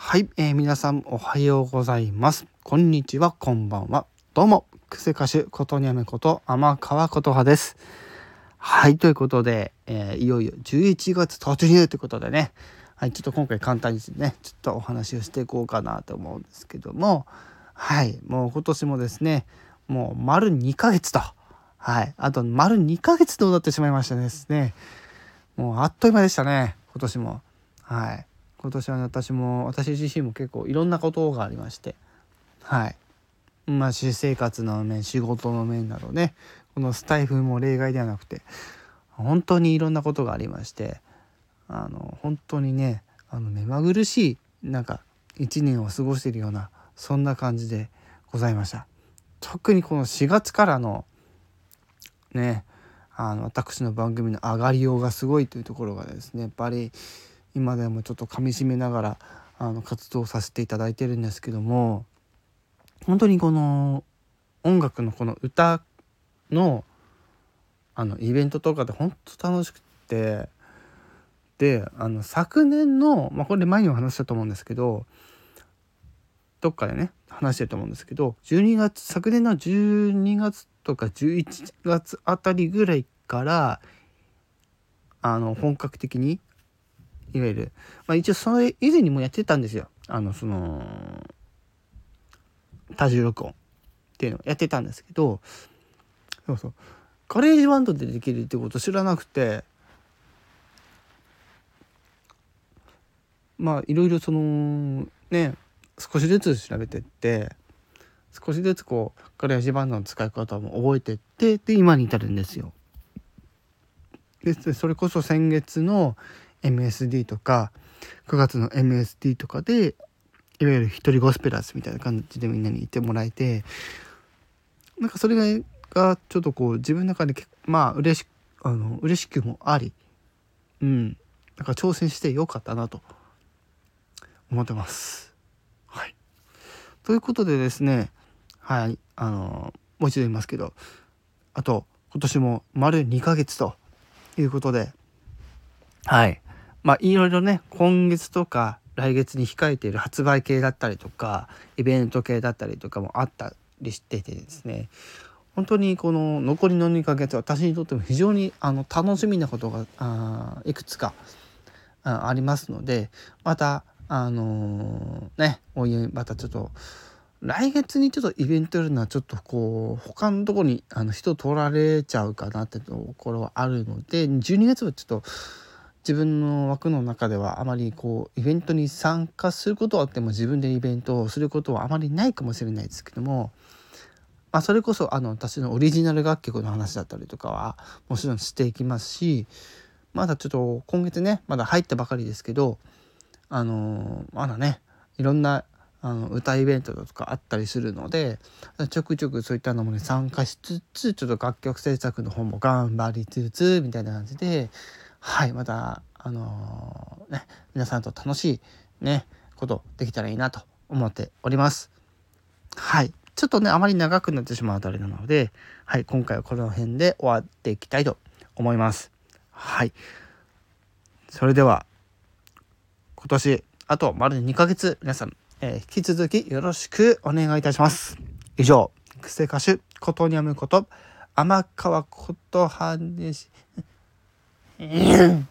はい、えー、皆さんおはようございます。こんにちは、こんばんは。どうも、クセ歌手ことにゃめこと天川琴葉です。はい、ということで、えー、いよいよ11月突入ということでね、はい、ちょっと今回簡単にね、ちょっとお話をしていこうかなと思うんですけども、はい、もう今年もですね、もう丸2ヶ月と、はい、あと丸2ヶ月となってしまいましたですね。もうあっという間でしたね、今年も。はい。今年は、私も私自身も結構いろんなことがありまして。はい。まあ私生活の面仕事の面などね。このスタイフも例外ではなくて本当にいろんなことがありまして。あの本当にねあの目まぐるしいなんか一年を過ごしているようなそんな感じでございました。特にこの4月からのねあの私の番組の上がりようがすごいというところがですねやっぱり今でもちょっとかみしめながらあの活動させていただいてるんですけども本当にこの音楽のこの歌のあのイベントとかで本当楽しくてであの昨年の、まあ、これ前にも話したと思うんですけどどっかでね話してると思うんですけど12月昨年の12月とか11月あたりぐらいからあの本格的にいわゆる、まあ、一応それ以前にもやってたんですよ。あのその多重録音っていうのをやってたんですけどそうそう。 GarageBand でできるってこと知らなくてまあいろいろそのね少しずつ調べてって少しずつこう GarageBand の使い方も覚えてってで今に至るんですよ。でそれこそ先月の MSD とか9月の MSD とかでいわゆる一人ゴスペラーズみたいな感じでみんなに言ってもらえてなんかそれがちょっとこう自分の中でまあ嬉しあの嬉しくもありうん。なんか挑戦してよかったなと思ってます。はい、ということでですねはい。あのもう一度言いますけどあと今年も丸2ヶ月ということではい。まあいろいろね今月とか来月に控えている発売系だったりとかイベント系だったりとかもあったりしててですね。本当にこの残りの2ヶ月私にとっても非常にあの楽しみなことがあいくつかありますのでまたあのー、ねおいまたちょっと来月にちょっとイベントやるのはちょっとこう他のとこにあの人取られちゃうかなってところはあるので12月はちょっと自分の枠の中ではあまりこうイベントに参加することはあっても自分でイベントをすることはあまりないかもしれないですけども、まあ、それこそあの私のオリジナル楽曲の話だったりとかはもちろんしていきますしまだちょっと今月ねまだ入ったばかりですけどあのまだねいろんなあの歌イベントとかあったりするのでちょくちょくそういったのもね参加しつつちょっと楽曲制作の方も頑張りつつみたいな感じではいまたあのー、ね皆さんと楽しいねことできたらいいなと思っております。はい。ちょっとねあまり長くなってしまうとあれなのではい今回はこの辺で終わっていきたいと思います。はい。それでは今年あと丸2ヶ月皆さん、えー、引き続きよろしくお願いいたします。以上クセ歌手ことにゃむこと天川琴葉でしうん。